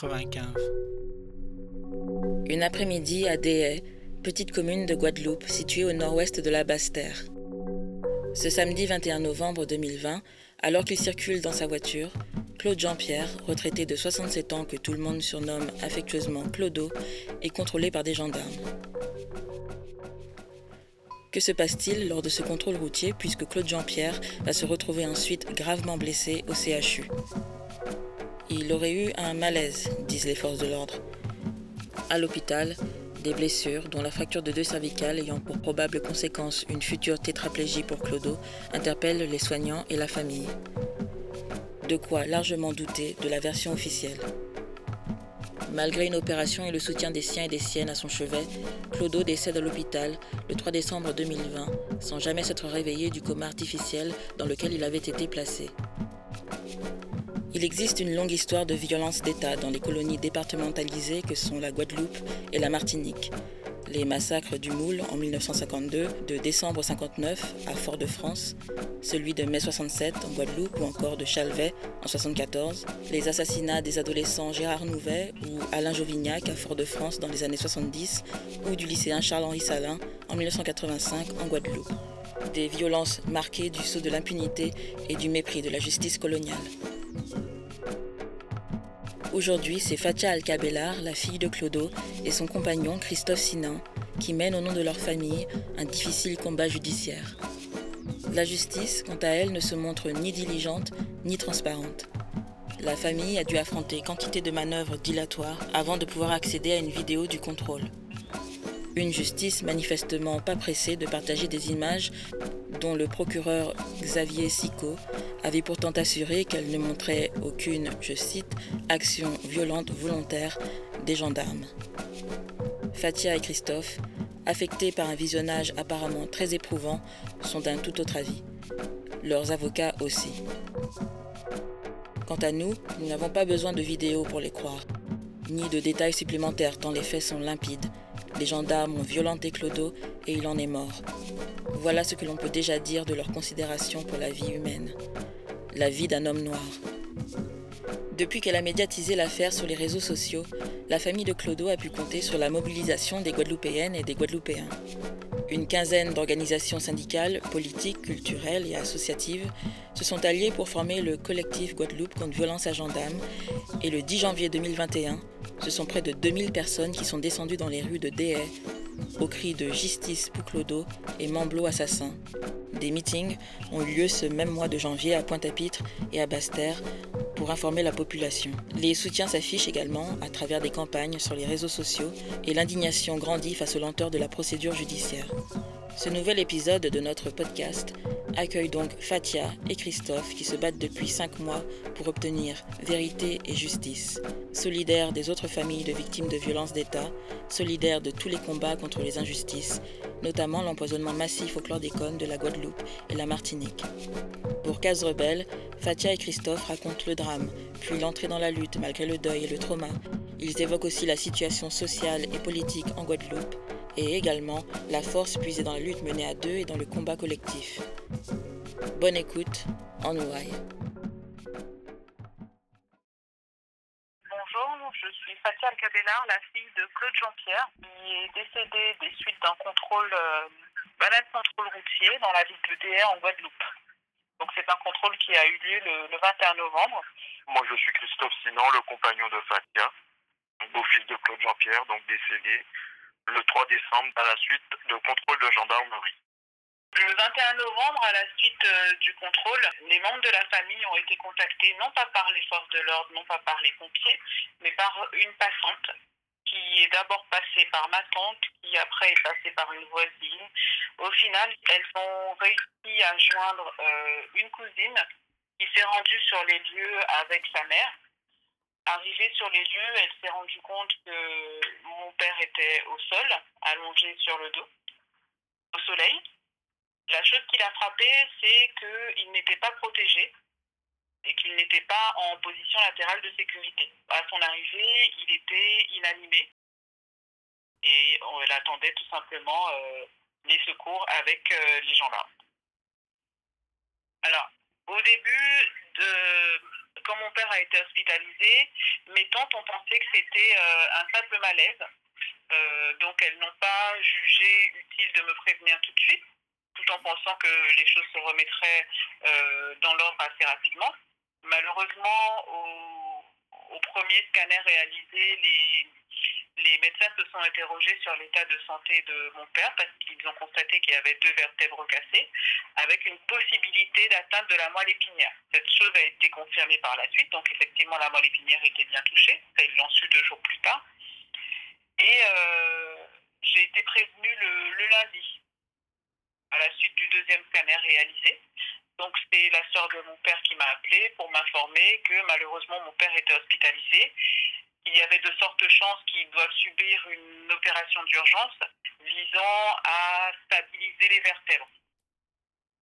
95. Une après-midi à Déhay, petite commune de Guadeloupe située au nord-ouest de la Basse-Terre. Ce samedi 21 novembre 2020, alors qu'il circule dans sa voiture, Claude Jean-Pierre, retraité de 67 ans que tout le monde surnomme affectueusement Clodo, est contrôlé par des gendarmes. Que se passe-t-il lors de ce contrôle routier puisque Claude Jean-Pierre va se retrouver ensuite gravement blessé au CHU Il aurait eu un malaise, disent les forces de l'ordre. À l'hôpital, des blessures, dont la fracture de deux cervicales ayant pour probable conséquence une future tétraplégie pour Clodo, interpellent les soignants et la famille. De quoi largement douter de la version officielle. Malgré une opération et le soutien des siens et des siennes à son chevet, Clodo décède à l'hôpital le 3 décembre 2020, sans jamais s'être réveillé du coma artificiel dans lequel il avait été placé. Il existe une longue histoire de violence d'État dans les colonies départementalisées que sont la Guadeloupe et la Martinique. Les massacres du Moule en 1952, de décembre 59 à Fort-de-France, celui de mai 67 en Guadeloupe ou encore de Chalvet en 74, les assassinats des adolescents Gérard Nouvet ou Alain Jovignac à Fort-de-France dans les années 70 ou du lycéen Charles-Henri Salin en 1985 en Guadeloupe. Des violences marquées du sceau de l'impunité et du mépris de la justice coloniale. Aujourd'hui, c'est Fatia Alcabellar, la fille de Clodo, et son compagnon Christophe Sinan, qui mènent au nom de leur famille un difficile combat judiciaire. La justice, quant à elle, ne se montre ni diligente ni transparente. La famille a dû affronter quantité de manœuvres dilatoires avant de pouvoir accéder à une vidéo du contrôle. Une justice manifestement pas pressée de partager des images dont le procureur Xavier Sicot avait pourtant assuré qu'elle ne montrait aucune, je cite, action violente volontaire des gendarmes. Fatia et Christophe, affectés par un visionnage apparemment très éprouvant, sont d'un tout autre avis. Leurs avocats aussi. Quant à nous, nous n'avons pas besoin de vidéos pour les croire, ni de détails supplémentaires tant les faits sont limpides. Les gendarmes ont violenté Clodo et il en est mort. Voilà ce que l'on peut déjà dire de leur considération pour la vie humaine. La vie d'un homme noir. Depuis qu'elle a médiatisé l'affaire sur les réseaux sociaux, la famille de Clodo a pu compter sur la mobilisation des Guadeloupéennes et des Guadeloupéens. Une quinzaine d'organisations syndicales, politiques, culturelles et associatives se sont alliées pour former le collectif Guadeloupe contre violence à gendarmes et le 10 janvier 2021, ce sont près de 2000 personnes qui sont descendues dans les rues de Déhay au cri de Justice pour Clodo et Mamblot assassin. Des meetings ont eu lieu ce même mois de janvier à Pointe-à-Pitre et à Basse-Terre pour informer la population. Les soutiens s'affichent également à travers des campagnes sur les réseaux sociaux et l'indignation grandit face aux lenteurs de la procédure judiciaire. Ce nouvel épisode de notre podcast accueille donc Fatia et Christophe qui se battent depuis cinq mois pour obtenir vérité et justice. Solidaires des autres familles de victimes de violences d'État, solidaires de tous les combats contre les injustices, notamment l'empoisonnement massif au chlordécone de la Guadeloupe et la Martinique. Pour Case Rebelle, Fatia et Christophe racontent le drame, puis l'entrée dans la lutte malgré le deuil et le trauma. Ils évoquent aussi la situation sociale et politique en Guadeloupe et également la force puisée dans la lutte menée à deux et dans le combat collectif. Bonne écoute, en ouaille. Bonjour, je suis Fatia Alcabellar, la fille de Claude Jean-Pierre, qui est décédée des suites d'un contrôle, euh, banal contrôle routier dans la ville de DR en Guadeloupe. Donc c'est un contrôle qui a eu lieu le, le 21 novembre. Moi, je suis Christophe Sinan, le compagnon de Fatia, beau-fils de Claude Jean-Pierre, donc décédé le 3 décembre à la suite de contrôle de gendarmerie. Le 21 novembre, à la suite euh, du contrôle, les membres de la famille ont été contactés non pas par les forces de l'ordre, non pas par les pompiers, mais par une passante qui est d'abord passée par ma tante, qui après est passée par une voisine. Au final, elles ont réussi à joindre euh, une cousine qui s'est rendue sur les lieux avec sa mère. Arrivée sur les lieux, elle s'est rendue compte que mon père était au sol, allongé sur le dos, au soleil. La chose qui l'a frappé, c'est qu'il n'était pas protégé et qu'il n'était pas en position latérale de sécurité. À son arrivée, il était inanimé et elle attendait tout simplement euh, les secours avec euh, les gendarmes. Alors, au début, quand mon père a été hospitalisé, mes tantes ont pensé que c'était euh, un simple malaise. Euh, donc, elles n'ont pas jugé utile de me prévenir tout de suite tout en pensant que les choses se remettraient euh, dans l'ordre assez rapidement. Malheureusement, au premier scanner réalisé, les, les médecins se sont interrogés sur l'état de santé de mon père parce qu'ils ont constaté qu'il y avait deux vertèbres cassées avec une possibilité d'atteinte de la moelle épinière. Cette chose a été confirmée par la suite, donc effectivement la moelle épinière était bien touchée, ça ils l'ont su deux jours plus tard. Et euh, j'ai été prévenue le, lundi à la suite du deuxième scanner réalisé. Donc c'est la sœur de mon père qui m'a appelé pour m'informer que malheureusement mon père était hospitalisé. Il y avait de fortes chances qu'il doive subir une opération d'urgence visant à stabiliser les vertèbres.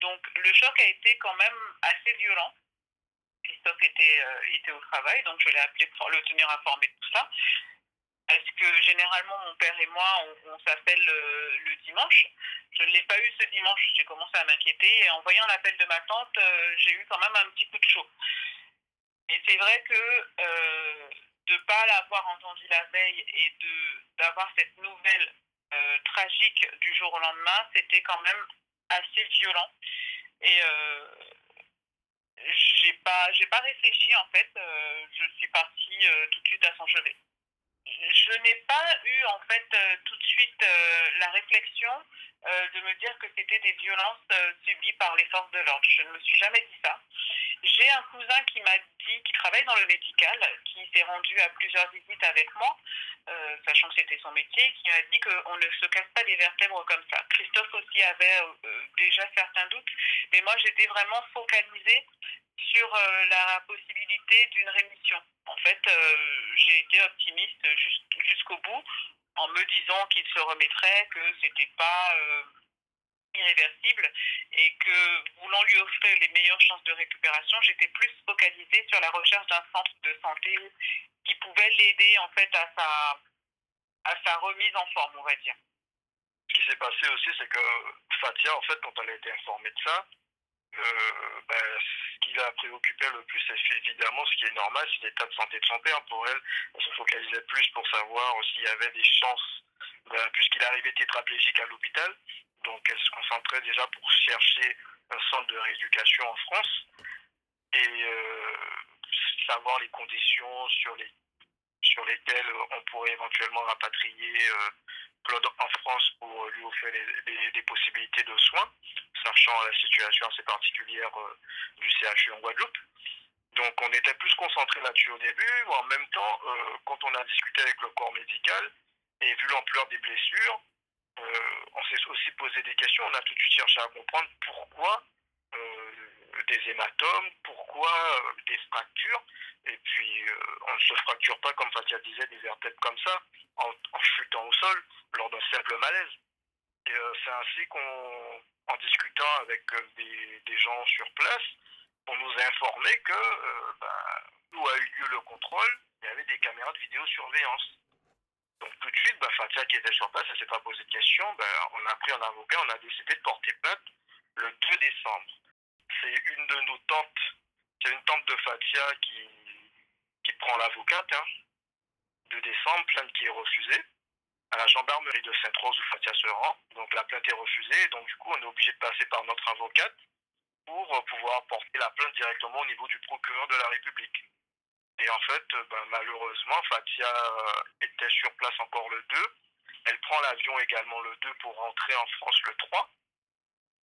Donc le choc a été quand même assez violent. Christophe était, euh, était au travail, donc je l'ai appelé pour le tenir informé de tout ça. Parce que généralement, mon père et moi, on, s'appelle le, le, dimanche. Je ne l'ai pas eu ce dimanche, j'ai commencé à m'inquiéter. Et en voyant l'appel de ma tante, euh, j'ai eu quand même un petit coup de chaud. Et c'est vrai que euh, de ne pas l'avoir entendu la veille et d'avoir cette nouvelle euh, tragique du jour au lendemain, c'était quand même assez violent. Et j'ai pas, j'ai pas réfléchi en fait. je suis partie tout de suite à son chevet je n'ai pas eu en fait euh, tout de suite euh, la réflexion euh, de me dire que c'était des violences subies par les forces de l'ordre. Je ne me suis jamais dit ça. J'ai un cousin qui m'a dit, qui travaille dans le médical, qui s'est rendu à plusieurs visites avec moi, sachant que c'était son métier, qui m'a dit qu'on ne se casse pas des vertèbres comme ça. Christophe aussi avait déjà certains doutes, mais moi j'étais vraiment focalisée sur la possibilité d'une rémission. En fait, euh, j'ai été optimiste jusqu'au bout en me disant qu'il se remettrait, que c'était pas euh, irréversible et que voulant lui offrir les meilleures chances de récupération, j'étais plus focalisée sur la recherche d'un centre de santé qui pouvait l'aider en fait à sa à sa remise en forme, on va dire. Ce qui s'est passé aussi, c'est que Fatia, en fait, quand elle a été informée de ça, euh, ben, ce qui la préoccupait le plus, c'est évidemment ce qui est normal, c'est l'état de santé de son père. Pour elle, elle se focalisait plus pour savoir s'il y avait des chances, ben, puisqu'il arrivait tétraplégique à l'hôpital. Donc elle se concentrait déjà pour chercher un centre de rééducation en France et euh, savoir les conditions sur, les, sur lesquelles on pourrait éventuellement rapatrier euh, Claude en France pour lui offrir des, possibilités de soins, sachant la situation assez particulière euh, du CHU en Guadeloupe. Donc on était plus concentré là-dessus au début, en même temps, quand on a discuté avec le corps médical et vu l'ampleur des blessures, on s'est aussi posé des questions, on a tout de suite cherché à comprendre pourquoi des hématomes, pourquoi euh, des fractures, et puis euh, on ne se fracture pas, comme Fatia disait, des vertèbres comme ça, en, chutant au sol, lors d'un simple malaise. Et euh, c'est ainsi qu'on, en discutant avec des, gens sur place, on nous a informé que ben, où a eu lieu le contrôle, il y avait des caméras de vidéosurveillance. Donc tout de suite, bah, Fatia qui était sur place, elle ne s'est pas posé de questions. Bah, on a pris un avocat, on a décidé de porter plainte le 2 décembre. C'est une de nos tantes, c'est une tante de Fatia qui, qui prend l'avocate. Hein. 2 décembre, plainte qui est refusée à la gendarmerie de Sainte-Rose où Fatia se rend. Donc la plainte est refusée, donc du coup on est obligé de passer par notre avocate pour euh, pouvoir porter la plainte directement au niveau du procureur de la République. Et en fait, euh, bah, malheureusement, Fatia euh, était sur place encore le 2. Elle prend l'avion également le 2 pour rentrer en France le 3,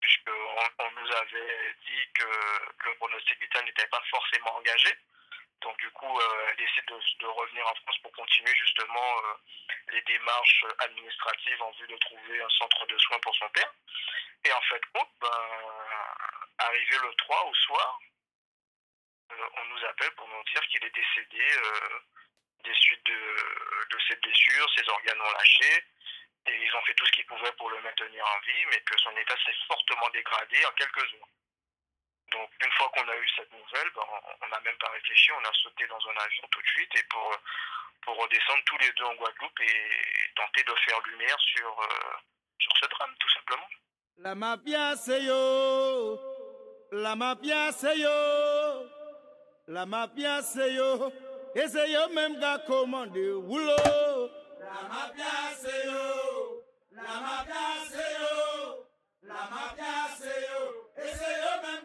puisqu'on on nous avait dit que le pronostic vital n'était pas forcément engagé. Donc du coup, euh, elle essaie de, revenir en France pour continuer justement les démarches administratives en vue de trouver un centre de soins pour son père. Et en fait, oh, ben, arrivé le 3 au soir, euh, on nous appelle pour nous dire qu'il est décédé euh, des suites de, de ses blessures, ses organes ont lâché. Et ils ont fait tout ce qu'ils pouvaient pour le maintenir en vie, mais que son état s'est fortement dégradé en quelques jours. Donc, une fois qu'on a eu cette nouvelle, ben, on n'a même pas réfléchi, on a sauté dans un avion tout de suite et pour, redescendre tous les deux en Guadeloupe et tenter de faire lumière sur, euh, sur ce drame, tout simplement. La mafia, c'est! La mafia, c'est! La mafia c'est yo, et c'est yo même qui a commandé La mafia c'est yo, la mafia c'est yo, la mafia c'est yo, et c'est yo même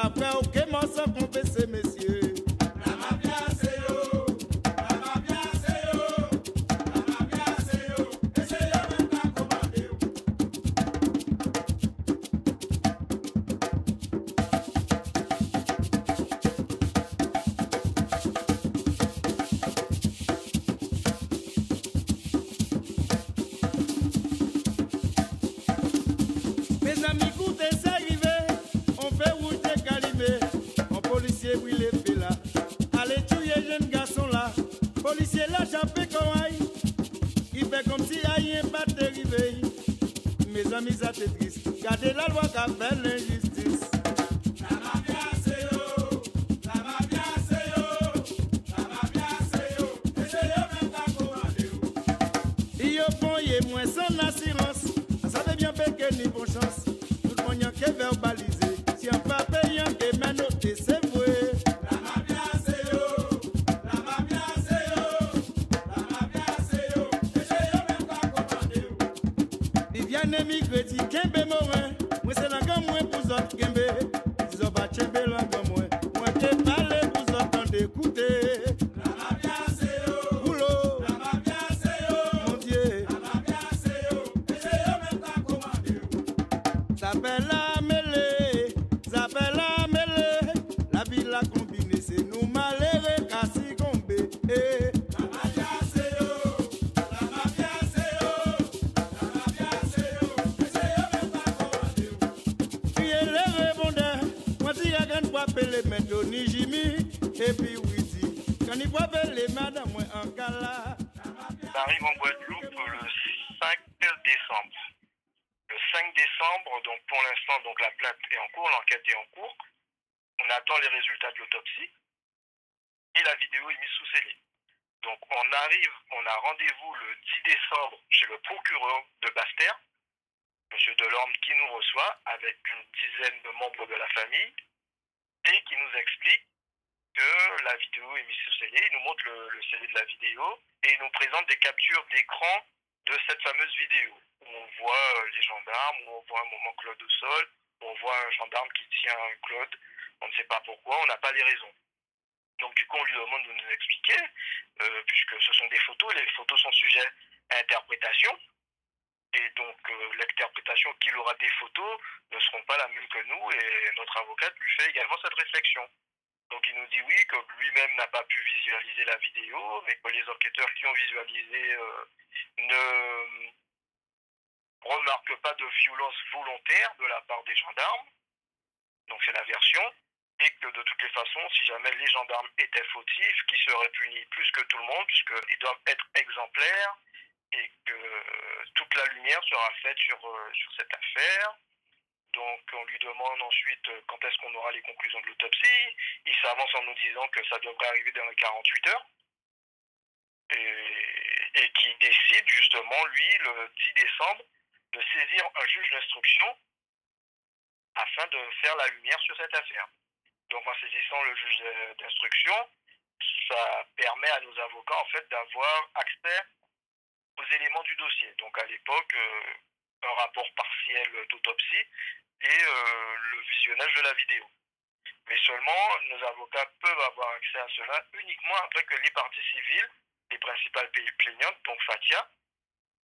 chapéu que mostra com. 5 décembre, donc pour l'instant, donc la plainte est en cours, l'enquête est en cours. On attend les résultats de l'autopsie et la vidéo est mise sous scellé. Donc on arrive, on a rendez-vous le 10 décembre chez le procureur de Bastère, Monsieur Delorme, qui nous reçoit avec une dizaine de membres de la famille et qui nous explique que la vidéo est mise sous scellé. Il nous montre le, le scellé de la vidéo et il nous présente des captures d'écran de cette fameuse vidéo on voit euh, les gendarmes, on voit un moment Claude au sol, on voit un gendarme qui tient un Claude. On ne sait pas pourquoi, on n'a pas les raisons. Donc du coup, on lui demande de nous expliquer, euh, puisque ce sont des photos, les photos sont sujets à interprétation. Et donc euh, l'interprétation qu'il aura des photos ne seront pas la même que nous et notre avocate lui fait également cette réflexion. Donc il nous dit oui, que lui-même n'a pas pu visualiser la vidéo, mais que les enquêteurs qui ont visualisé ne remarquent pas de violence volontaire de la part des gendarmes. Donc c'est la version. Et que de toutes les façons, si jamais les gendarmes étaient fautifs, qu'ils seraient punis plus que tout le monde, puisqu'ils doivent être exemplaires, et que euh, toute la lumière sera faite sur, euh, sur cette affaire. Donc on lui demande ensuite euh, quand est-ce qu'on aura les conclusions de l'autopsie. Il s'avance en nous disant que ça devrait arriver dans les 48 heures. Et, et qui décide justement, lui, le 10 décembre, de saisir un juge d'instruction afin de faire la lumière sur cette affaire. Donc en saisissant le juge d'instruction, ça permet à nos avocats en fait d'avoir accès aux éléments du dossier. Donc à l'époque, euh, un rapport partiel d'autopsie et euh, le visionnage de la vidéo. Mais seulement, nos avocats peuvent avoir accès à cela uniquement après que les parties civiles, les principales pays plaignantes, donc Fatia,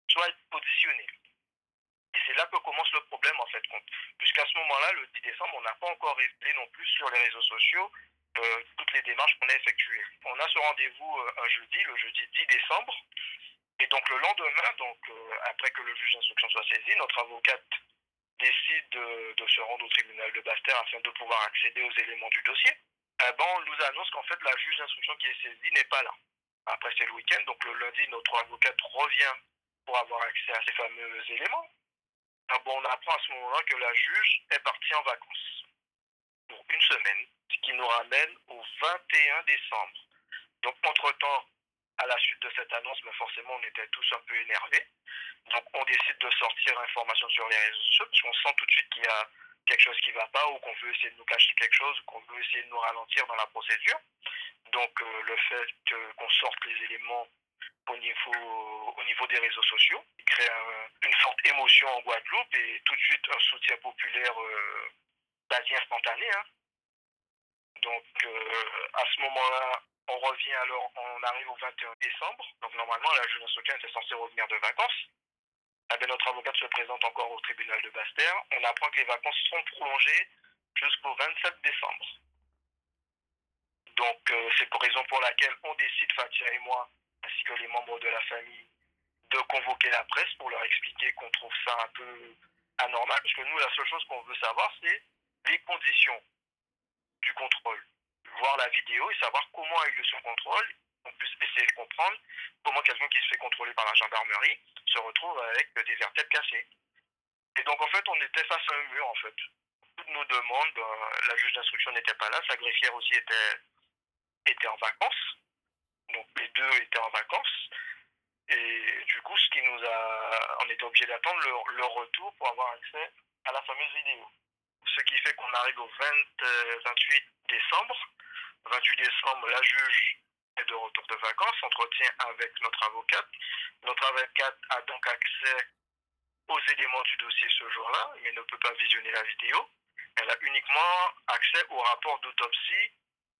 soient auditionnées. Et c'est là que commence le problème en fait. Puisqu'à ce moment-là, le 10 décembre, on n'a pas encore révélé non plus sur les réseaux sociaux euh, toutes les démarches qu'on a effectuées. On a ce rendez-vous euh, un jeudi, le jeudi 10 décembre. Et donc le lendemain, donc euh, après que le juge d'instruction soit saisi, notre avocate décide de, se rendre au tribunal de Bastère afin de pouvoir accéder aux éléments du dossier. Eh ben, on nous annonce qu'en fait la juge d'instruction qui est saisie n'est pas là. Après c'est le week-end, donc le lundi notre avocate revient pour avoir accès à ces fameux éléments. Ah bon, on apprend à ce moment-là que la juge est partie en vacances pour une semaine, ce qui nous ramène au 21 décembre. Donc entre-temps, à la suite de cette annonce, mais forcément on était tous un peu énervés. Donc on décide de sortir l'information sur les réseaux sociaux parce qu'on sent tout de suite qu'il y a quelque chose qui ne va pas ou qu'on veut essayer de nous cacher quelque chose ou qu'on veut essayer de nous ralentir dans la procédure. Donc euh, le fait qu'on sorte les éléments au niveau, au niveau des réseaux sociaux il crée un- une forte émotion en Guadeloupe et tout de suite un soutien populaire euh, quasi instantané. hein. Donc euh, à ce moment-là, on revient alors, on arrive au 21 décembre. Donc normalement, la juge d'instruction était censée revenir de vacances. Eh bien, notre avocate se présente encore au tribunal de Bastère. On apprend que les vacances sont prolongées jusqu'au 27 décembre. Donc euh, c'est pour raison pour laquelle on décide, Fatia et moi, ainsi que les membres de la famille, de convoquer la presse pour leur expliquer qu'on trouve ça un peu anormal, parce que nous, la seule chose qu'on veut savoir, c'est les conditions du contrôle. Voir la vidéo et savoir comment a eu lieu ce contrôle, on puisse essayer de comprendre comment quelqu'un qui se fait contrôler par la gendarmerie se retrouve avec des vertèbres cassées. Et donc, en fait, on était face à un mur, en fait. Toutes nos demandes, euh, la juge d'instruction n'était pas là, sa greffière aussi était, était en vacances. Donc, les deux étaient en vacances. Et du coup, ce qui nous a, on était obligé d'attendre leur, leur retour pour avoir accès à la fameuse vidéo. Ce qui fait qu'on arrive au 20, euh, 28 décembre. 28 décembre, la juge est de retour de vacances, entretien avec notre avocate. Notre avocate a donc accès aux éléments du dossier ce jour-là, mais ne peut pas visionner la vidéo. Elle a uniquement accès au rapport d'autopsie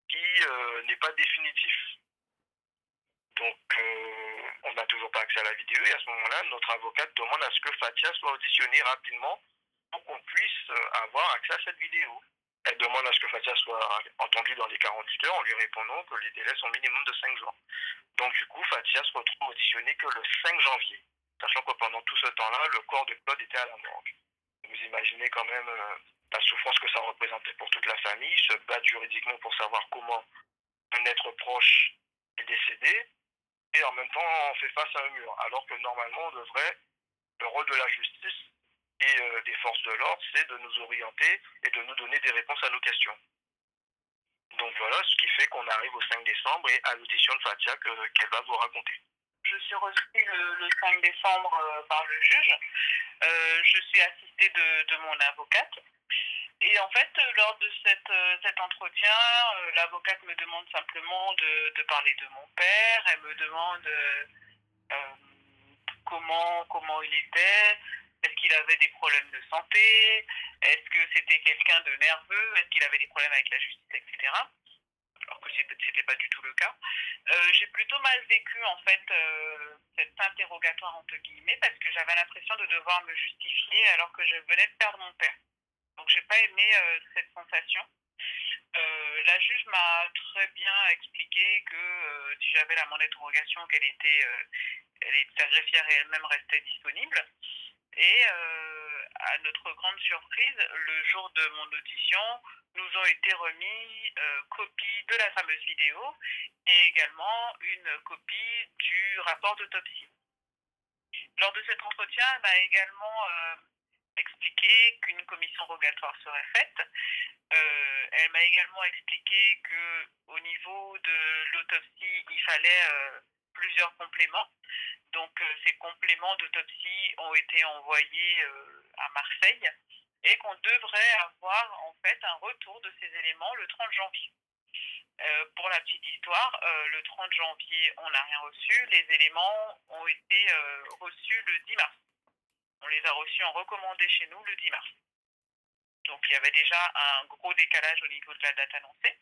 qui euh, n'est pas définitif. Donc, euh, on n'a toujours pas accès à la vidéo et à ce moment-là, notre avocate demande à ce que Fatia soit auditionnée rapidement pour qu'on puisse euh, avoir accès à cette vidéo. Elle demande à ce que Fatia soit entendue dans les 48 heures en lui répondant que les délais sont minimum de 5 jours. Donc, du coup, Fatia se retrouve auditionnée que le 5 janvier, sachant que pendant tout ce temps-là, le corps de Claude était à la morgue. Vous imaginez quand même euh, la souffrance que ça représentait pour toute la famille, se battre juridiquement pour savoir comment un être proche est décédé, et en même temps on fait face à un mur. Alors que normalement on devrait, le rôle de la justice et euh, des forces de l'ordre, c'est de nous orienter et de nous donner des réponses à nos questions. Donc voilà ce qui fait qu'on arrive au 5 décembre et à l'audition de Fatia que- qu'elle va vous raconter. Je suis reçue le, le 5 décembre euh, par le juge. Euh, je suis assistée de, de mon avocate. Et en fait, euh, lors de cette, euh, cet entretien, euh, l'avocate me demande simplement de, de parler de mon père. Elle me demande comment, comment il était, est-ce qu'il avait des problèmes de santé, est-ce que c'était quelqu'un de nerveux, est-ce qu'il avait des problèmes avec la justice, etc. Alors que c'était pas du tout le cas. J'ai plutôt mal vécu en fait euh, cet interrogatoire entre guillemets parce que j'avais l'impression de devoir me justifier alors que je venais de perdre mon père. Donc j'ai pas aimé euh, cette sensation. Euh, la juge m'a très bien expliqué que euh, si j'avais la mon interrogation, qu'elle était, elle sa greffière et elle-même restait disponible. Et à notre grande surprise, le jour de mon audition, nous ont été remis euh, copie de la fameuse vidéo et également une copie du rapport d'autopsie. Lors de cet entretien, elle m'a également expliqué qu'une commission rogatoire serait faite. Euh, elle m'a également expliqué que au niveau de l'autopsie, il fallait euh, plusieurs compléments. Donc euh, ces compléments d'autopsie ont été envoyés à Marseille et qu'on devrait avoir en fait un retour de ces éléments le 30 janvier. Pour la petite histoire, le 30 janvier, on n'a rien reçu. Les éléments ont été reçus le 10 mars. On les a reçus en recommandé chez nous le 10 mars. Donc il y avait déjà un gros décalage au niveau de la date annoncée.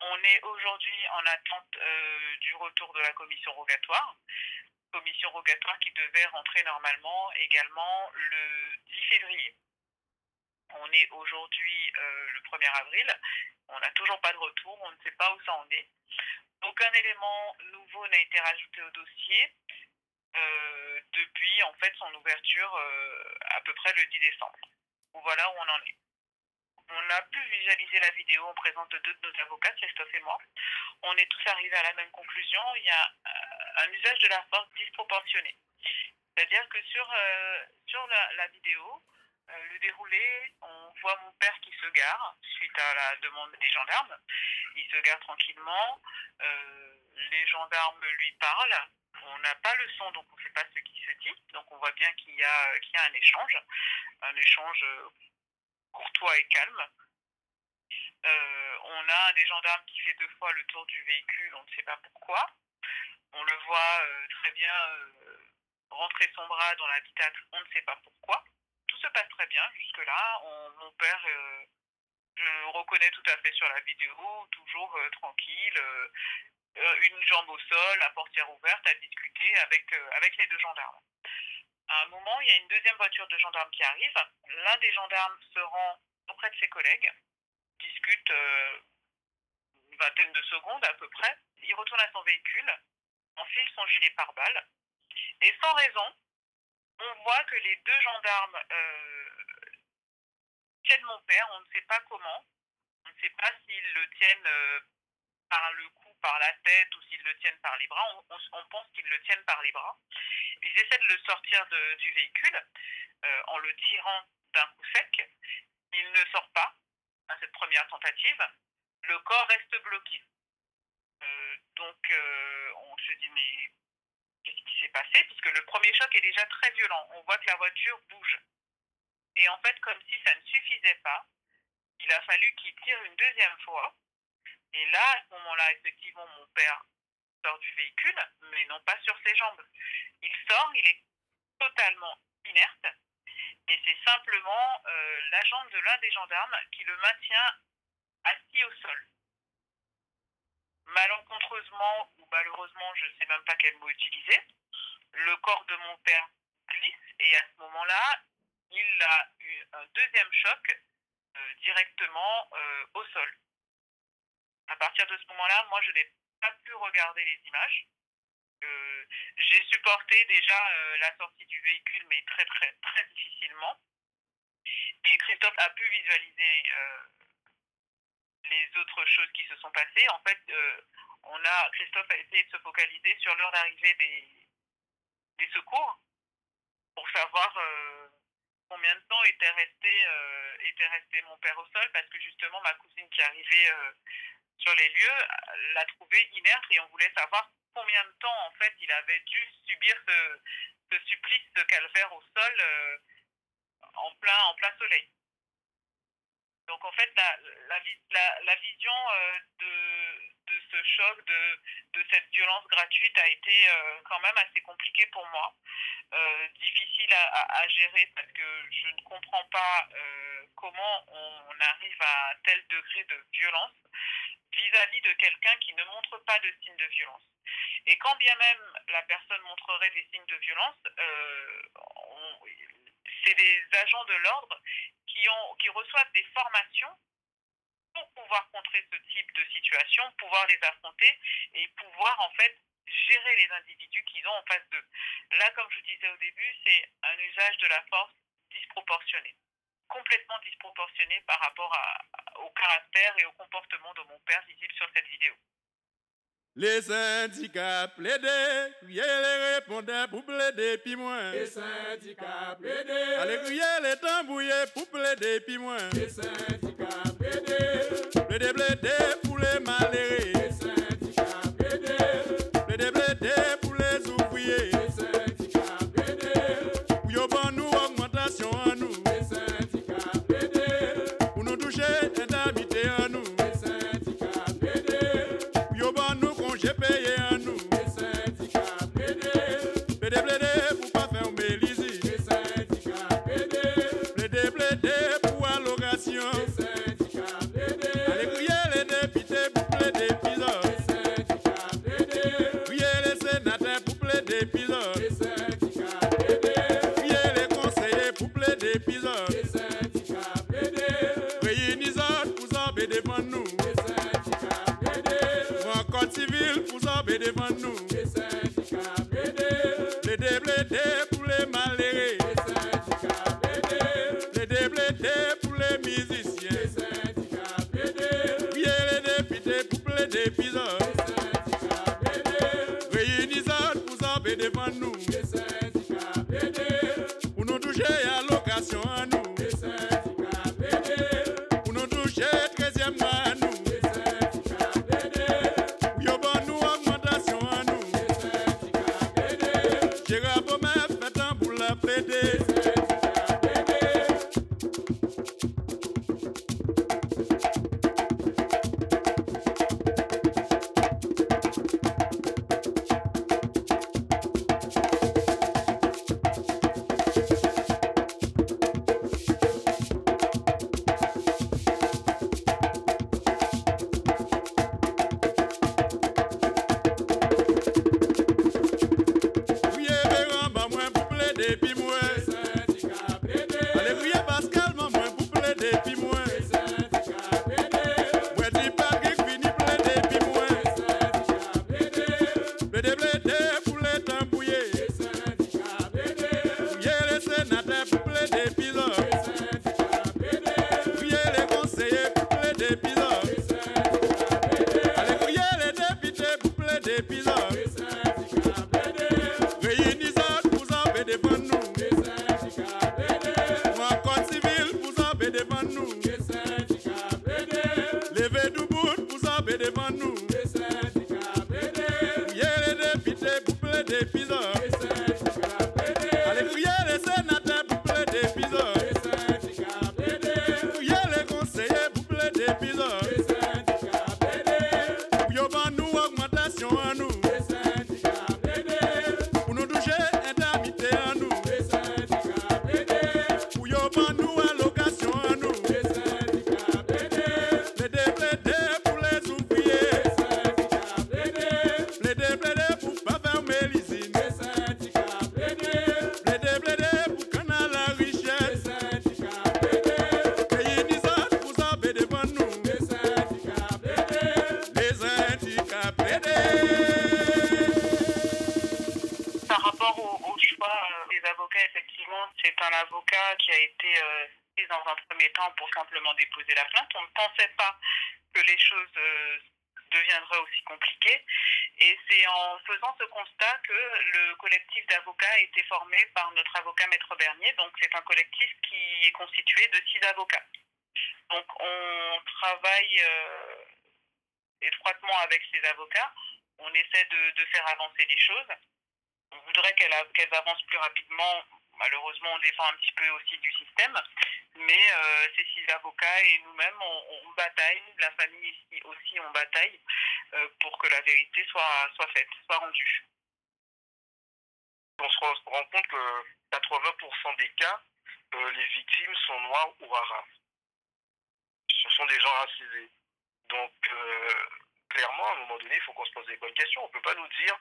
On est aujourd'hui en attente euh, du retour de la commission rogatoire. Commission rogatoire qui devait rentrer normalement également le 10 février. On est aujourd'hui euh, le 1er avril. On n'a toujours pas de retour. On ne sait pas où ça en est. Aucun élément nouveau n'a été rajouté au dossier euh, depuis en fait son ouverture euh, à peu près le 10 décembre. Voilà où on en est. On a pu visualiser la vidéo en présence de deux de nos avocats, Christophe et moi. On est tous arrivés à la même conclusion. Il y a euh, un usage de la force disproportionné. C'est-à-dire que sur, sur la, vidéo, le déroulé, on voit mon père qui se gare suite à la demande des gendarmes. Il se gare tranquillement. Les gendarmes lui parlent. On n'a pas le son, donc on ne sait pas ce qui se dit. Donc on voit bien qu'il y, a- y a un échange, un échange euh, courtois et calme. Euh, on a un des gendarmes qui fait deux fois le tour du véhicule, on ne sait pas pourquoi. On le voit euh, très bien rentrer son bras dans l'habitacle, on ne sait pas pourquoi. Tout se passe très bien jusque-là. On- Mon père, je le reconnais tout à fait sur la vidéo, toujours tranquille, une jambe au sol, la portière ouverte, à discuter avec, euh, avec les deux gendarmes. À un moment, il y a une deuxième voiture de gendarmes qui arrive. L'un des gendarmes se rend auprès de ses collègues, discute euh, une vingtaine de secondes à peu près. Il retourne à son véhicule, enfile son gilet pare-balles, et sans raison, on voit que les deux gendarmes euh, tiennent mon père, on ne sait pas comment, on ne sait pas s'ils le tiennent euh, par le cou, par la tête, ou s'ils le tiennent par les bras, on, pense qu'ils le tiennent par les bras. Ils essaient de le sortir du véhicule euh, en le tirant d'un coup sec. Il ne sort pas à cette première tentative. Le corps reste bloqué. Euh, donc euh, on se dit mais qu'est-ce qui s'est passé? Puisque le premier choc est déjà très violent. On voit que la voiture bouge. Et en fait, comme si ça ne suffisait pas, il a fallu qu'il tire une deuxième fois. Et là, à ce moment-là, effectivement, mon père sort du véhicule, mais non pas sur ses jambes. Il sort, il est totalement inerte. Et c'est simplement euh, la jambe de l'un des gendarmes qui le maintient assis au sol. Malencontreusement ou malheureusement, je ne sais même pas quel mot utiliser, le corps de mon père glisse et à ce moment-là, il a eu un deuxième choc euh, directement euh, au sol. À partir de ce moment-là, moi, je n'ai pas pu regarder les images. Euh, J'ai supporté déjà euh, la sortie du véhicule, mais très, très, très difficilement. Et Christophe a pu visualiser euh, les autres choses qui se sont passées. En fait, on a, Christophe a essayé de se focaliser sur l'heure d'arrivée des, des secours pour savoir combien de temps était resté, était resté mon père au sol, parce que justement, ma cousine qui arrivait sur les lieux euh, l'a trouvé inerte et on voulait savoir combien de temps, en fait, il avait dû subir ce, ce supplice de calvaire au sol euh, en, plein, en plein soleil. Donc, en fait, la, la, la, la vision euh, de, de ce choc, de, de cette violence gratuite a été euh, quand même assez compliquée pour moi. Euh, difficile à, à- gérer parce que je ne comprends pas comment on arrive à tel degré de violence vis-à-vis de quelqu'un qui ne montre pas de signes de violence. Et quand bien même la personne montrerait des signes de violence, on- c'est des agents de l'ordre qui, qui reçoivent des formations pour pouvoir contrer ce type de situation, pouvoir les affronter et pouvoir en fait gérer les individus qu'ils ont en face d'eux. Là, comme je vous disais au début, c'est un usage de la force disproportionné, complètement disproportionné par rapport à- au caractère et au comportement de mon père visible sur cette vidéo. Les syndicats plaidaient, criaient les répondants pour plaider, puis moins. Les syndicats plaidaient. Allez, crier les tambouillés pour plaider, puis moins. Les syndicats plaidaient. Plaider, plaider pour les malheureux. leve du bout pou zabe devan nou. Desen di ka blede, yere de pite pou ple de pizan. Avec ces avocats. On essaie de, faire avancer les choses. On voudrait qu'elles qu'elles avancent plus rapidement. Malheureusement, on dépend un petit peu aussi du système. Mais euh, ces six avocats et nous-mêmes, on, on bataille. La famille ici aussi, on bataille euh, pour que la vérité soit, faite, soit rendue. On se rend compte que 80% des cas, euh, les victimes sont noires ou arabes. Ce sont des gens racisés. Donc, clairement, à un moment donné, il faut qu'on se pose des bonnes questions. On ne peut pas nous dire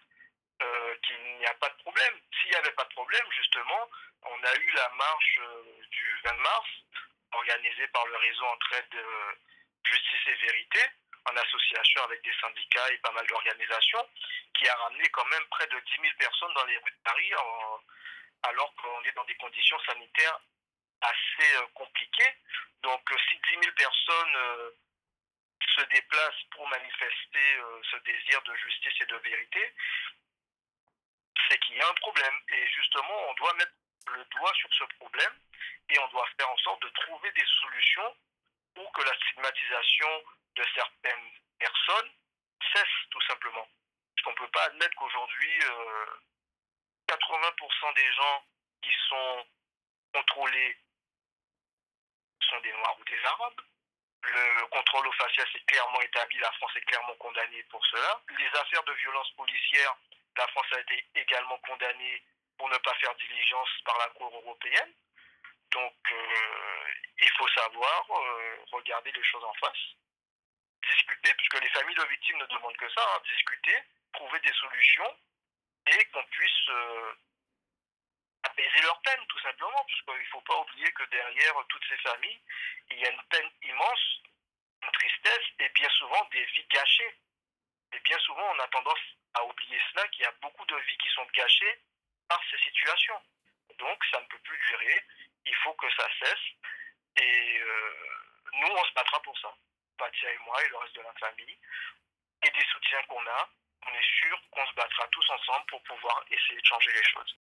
euh, qu'il n'y a pas de problème. S'il n'y avait pas de problème, justement, on a eu la marche euh, du 20 mars, organisée par le réseau Entraide euh, Justice et Vérité, en association avec des syndicats et pas mal d'organisations, qui a ramené quand même près de 10 000 personnes dans les rues de Paris, alors qu'on est dans des conditions sanitaires assez euh, compliquées. Donc, si 10 000 personnes se déplacent pour manifester euh, ce désir de justice et de vérité, c'est qu'il y a un problème. Et justement, on doit mettre le doigt sur ce problème et on doit faire en sorte de trouver des solutions pour que la stigmatisation de certaines personnes cesse tout simplement. Parce qu'on ne peut pas admettre qu'aujourd'hui, euh, 80% des gens qui sont contrôlés sont des Noirs ou des Arabes. Le contrôle aux faciès est clairement établi, la France est clairement condamnée pour cela. Les affaires de violence policière, la France a été également condamnée pour ne pas faire diligence par la Cour européenne. Donc, euh, il faut savoir euh, regarder les choses en face, discuter, puisque les familles de victimes ne demandent que ça, hein, discuter, trouver des solutions et qu'on puisse euh, apaiser leur peine, tout simplement, puisqu'il ne faut pas oublier que derrière toutes ces familles, il y a une peine immense, une tristesse et bien souvent des vies gâchées. Et bien souvent, on a tendance à oublier cela, qu'il y a beaucoup de vies qui sont gâchées par ces situations. Donc, ça ne peut plus durer. Il faut que ça cesse. Et euh, nous, on se battra pour ça. Patia et moi et le reste de la famille. Et des soutiens qu'on a, on est sûr qu'on se battra tous ensemble pour pouvoir essayer de changer les choses.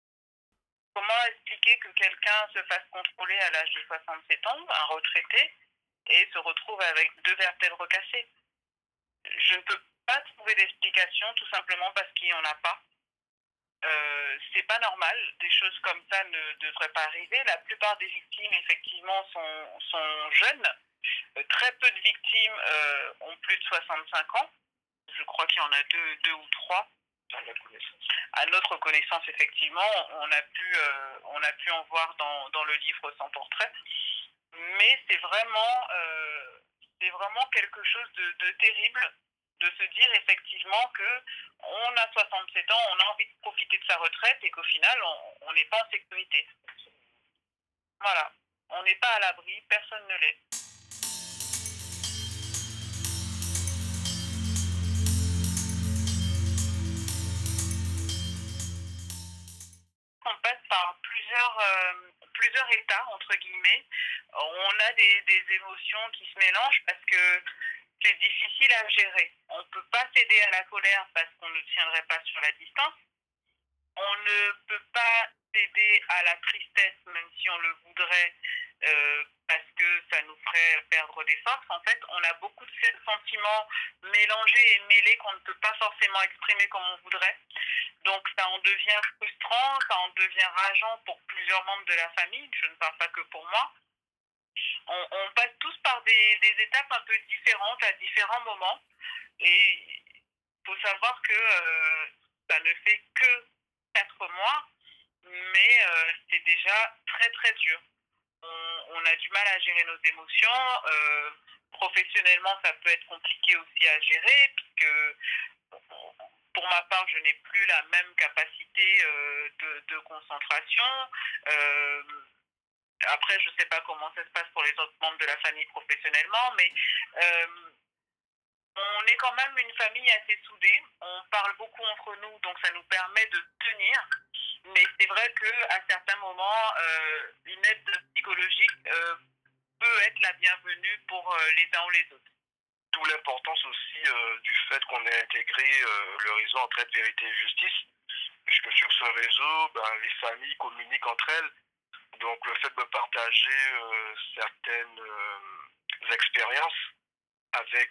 Comment expliquer que quelqu'un se fasse contrôler à l'âge de 67 ans, un retraité, et se retrouve avec deux vertèbres cassées? Je ne peux pas trouver d'explication tout simplement parce qu'il n'y en a pas. Euh, c'est pas normal, des choses comme ça ne devraient pas arriver. La plupart des victimes, effectivement, sont, sont jeunes. Euh, très peu de victimes euh, ont plus de 65 ans. Je crois qu'il y en a deux, deux ou trois. À notre connaissance, effectivement, on a pu, euh, on a pu en voir dans, dans le livre sans portrait. Mais c'est vraiment, euh, c'est vraiment quelque chose de, de terrible de se dire effectivement que on a 67 ans, on a envie de profiter de sa retraite et qu'au final, on- on n'est pas en sécurité. Voilà. On n'est pas à l'abri, personne ne l'est. On passe par plusieurs, euh, plusieurs états, entre guillemets. On a des, des émotions qui se mélangent parce que c'est difficile à gérer. On ne peut pas céder à la colère parce qu'on ne tiendrait pas sur la distance. On ne peut pas céder à la tristesse même si on le voudrait euh, parce que ça nous ferait perdre des forces. En fait, on a beaucoup de sentiments mélangés et mêlés qu'on ne peut pas forcément exprimer comme on voudrait. Donc ça en devient frustrant, ça en devient rageant pour plusieurs membres de la famille. Je ne parle pas que pour moi on, passe tous par des, des, étapes un peu différentes à différents moments. Et il faut savoir que euh, ça ne fait que quatre mois, mais euh, c'est déjà très très dur. On, a du mal à gérer nos émotions. Euh, professionnellement, ça peut être compliqué aussi à gérer, puisque pour ma part, je n'ai plus la même capacité euh, de, de, concentration. Euh, après, je ne sais pas comment ça se passe pour les autres membres de la famille professionnellement, mais on est quand même une famille assez soudée. On parle beaucoup entre nous, donc ça nous permet de tenir. Mais c'est vrai qu'à certains moments, une aide euh, peut être la bienvenue pour euh, les uns ou les autres. D'où l'importance aussi euh, du fait qu'on ait intégré le réseau Entraide, Vérité et Justice, puisque sur ce réseau, ben, les familles communiquent entre elles. Donc le fait de partager certaines expériences avec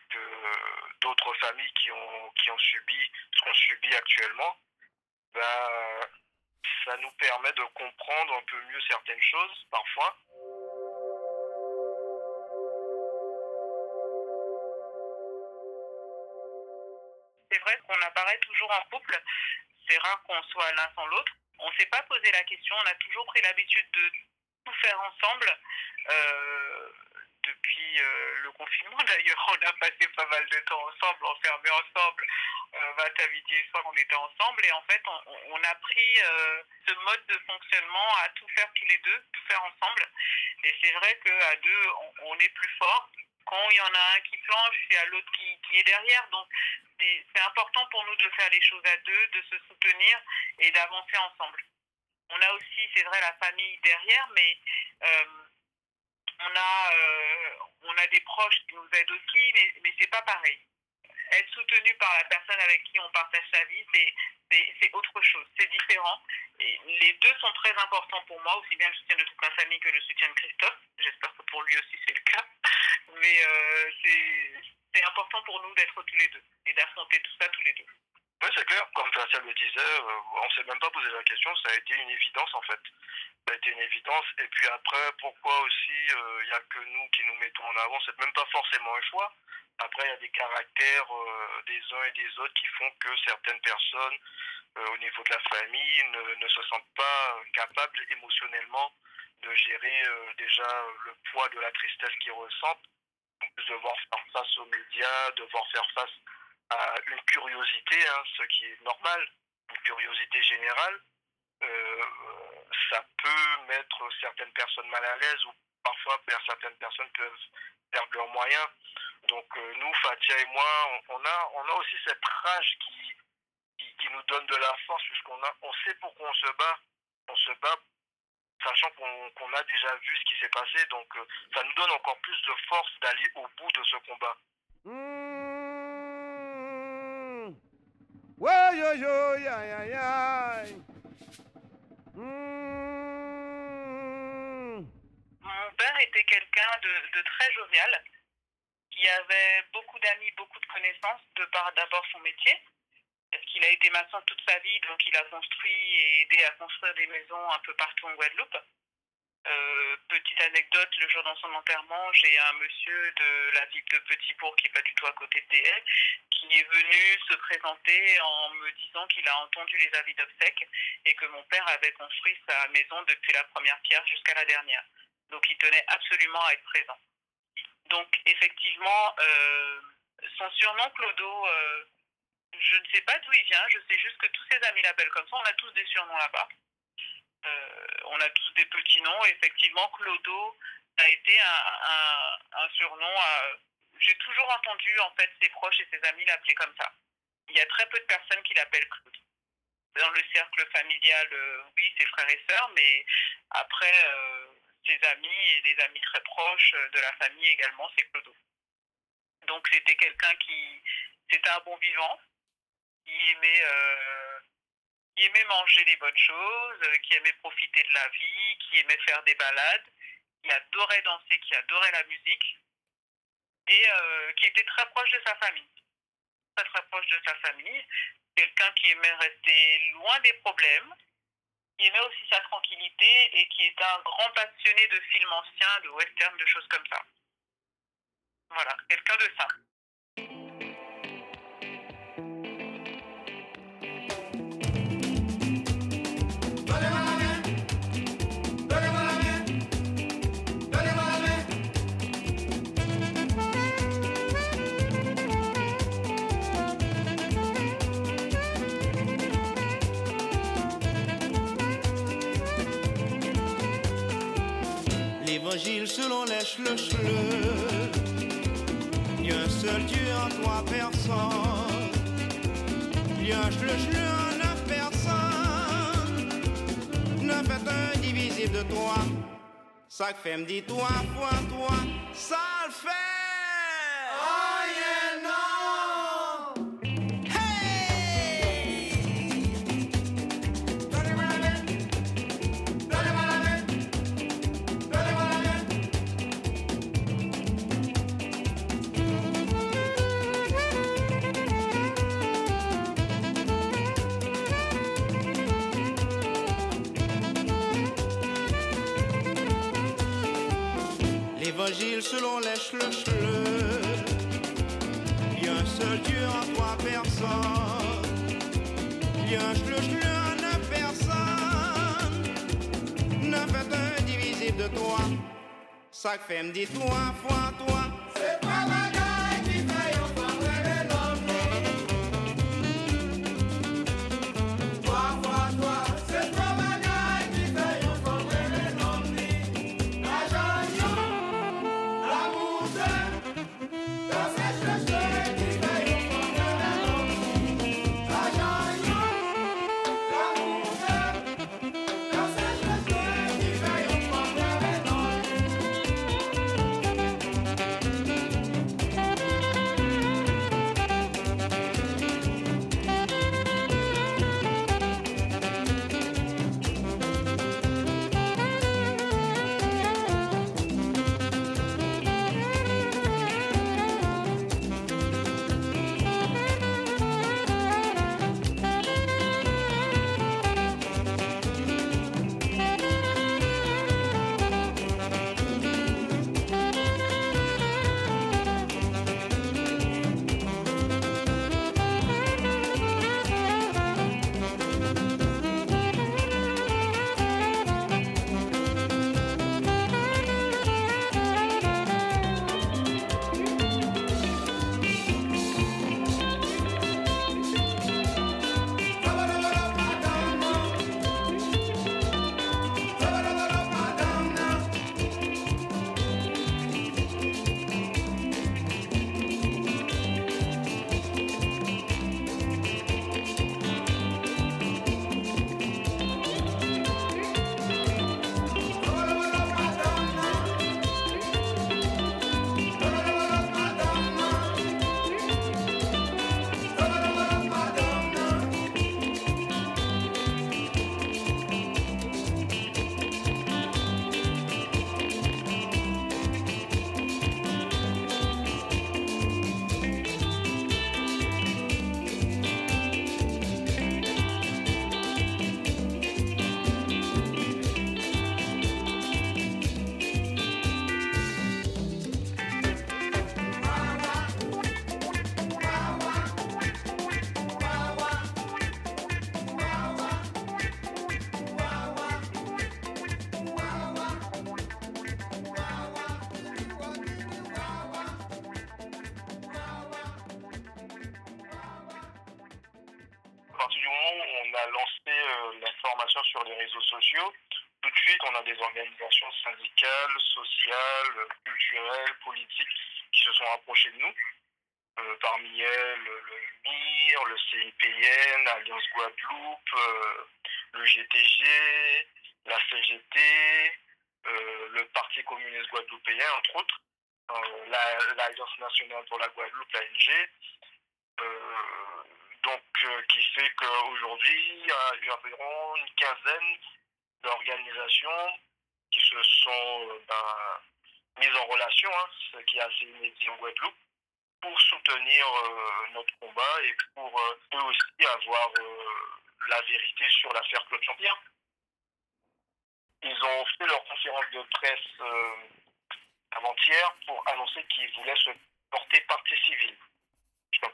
d'autres familles qui ont, qui ont subi ce qu'on subit actuellement, ben, ça nous permet de comprendre un peu mieux certaines choses parfois. Vrai qu'on apparaît toujours en couple. C'est rare qu'on soit l'un sans l'autre. On ne s'est pas posé la question. On a toujours pris l'habitude de tout faire ensemble. Euh, depuis euh, le confinement, d'ailleurs, on a passé pas mal de temps ensemble, enfermés ensemble. Euh, matin, midi et soir, on était ensemble. Et en fait, on, a pris euh, ce mode de fonctionnement à tout faire tous les deux, tout faire ensemble. Et c'est vrai qu'à deux, on est plus fort quand il y en a un qui planche, il y a l'autre qui, qui, est derrière. Donc, c'est important pour nous de faire les choses à deux, de se soutenir et d'avancer ensemble. On a aussi, c'est vrai, la famille derrière, mais euh, on, a, euh, on a des proches qui nous aident aussi, mais, mais c'est pas pareil. Être soutenu par la personne avec qui on partage sa vie, c'est autre chose, c'est différent. Les deux sont très importants pour moi, aussi bien le soutien de toute ma famille que le soutien de Christophe. J'espère que pour lui aussi c'est le cas. Mais euh, c'est important pour nous d'être tous les deux et d'affronter tout ça tous les deux. Oui, c'est clair. Comme Facia le disait, euh, on ne s'est même pas posé la question. Ça a été une évidence, en fait. Ça a été une évidence. Et puis après, pourquoi aussi il euh, n'y a que nous qui nous mettons en avant? C'est même pas forcément un choix. Après, il y a des caractères euh, des uns et des autres qui font que certaines personnes, euh, au niveau de la famille, ne, se sentent pas capables émotionnellement de gérer déjà le poids de la tristesse qu'ils ressentent. De devoir faire face aux médias, devoir faire face à une curiosité, hein, ce qui est normal, une curiosité générale, euh, ça peut mettre certaines personnes mal à l'aise ou parfois certaines personnes peuvent perdre leurs moyens. Donc euh, nous, Fatia et moi, on, a, on a aussi cette rage qui, qui, nous donne de la force puisqu'on on sait pourquoi on se bat. On se bat sachant qu'on qu a déjà vu ce qui s'est passé. Donc euh, ça nous donne encore plus de force d'aller au bout de ce combat. Mmh. Mmh. Mon père était quelqu'un de, de, très jovial, qui avait beaucoup d'amis, beaucoup de connaissances, de par d'abord son métier, parce qu'il a été maçon toute sa vie, donc il a construit et aidé à construire des maisons un peu partout en Guadeloupe. Euh, petite anecdote, le jour dans son enterrement, j'ai un monsieur de la ville de Petitbourg, qui n'est pas du tout à côté de DL, qui est venu se présenter en me disant qu'il a entendu les avis d'obsèques et que mon père avait construit sa maison depuis la première pierre jusqu'à la dernière. Donc il tenait absolument à être présent. Donc effectivement, euh, son surnom Clodo, euh, je ne sais pas d'où il vient, je sais juste que tous ses amis l'appellent comme ça, on a tous des surnoms là-bas. Euh, on a tous des petits noms. Effectivement, Clodo a été un, surnom. J'ai toujours entendu en fait ses proches et ses amis l'appeler comme ça. Il y a très peu de personnes qui l'appellent Claude. Dans le cercle familial, euh, oui, ses frères et sœurs, mais après, euh, ses amis et des amis très proches de la famille également, c'est Clodo. Donc c'était quelqu'un qui, c'était un bon vivant, qui aimait qui aimait manger les bonnes choses, qui aimait profiter de la vie, qui aimait faire des balades, qui adorait danser, qui adorait la musique, et euh, qui était très proche de sa famille. Très très proche de sa famille. Quelqu'un qui aimait rester loin des problèmes, qui aimait aussi sa tranquillité et qui était un grand passionné de films anciens, de westerns, de choses comme ça. Voilà, quelqu'un de simple. L'évangile selon les le Il y a un seul Dieu en trois personnes. Il y a un chle en neuf personnes. fait un divisible de 3. Ça fait me dit 3 fois 3, Ça fait dit trois fois trois. Syndicales, sociales, culturelles, politiques qui se sont rapprochées de nous. Euh, parmi elles, le MIR, le CIPN, Alliance Guadeloupe, euh, le GTG, la CGT, euh, le Parti communiste guadeloupéen, entre autres, euh, la- l'Alliance nationale pour la Guadeloupe, l'ANG. Donc, qui fait qu'aujourd'hui, il y a environ une quinzaine d'organisations qui se sont euh, ben, mises en relation, hein, ce qui est assez inédit en Guadeloupe, pour soutenir euh, notre combat et pour euh, eux aussi avoir la vérité sur l'affaire Claude Jean-Pierre. Ils ont fait leur conférence de presse avant-hier pour annoncer qu'ils voulaient se porter partie civile.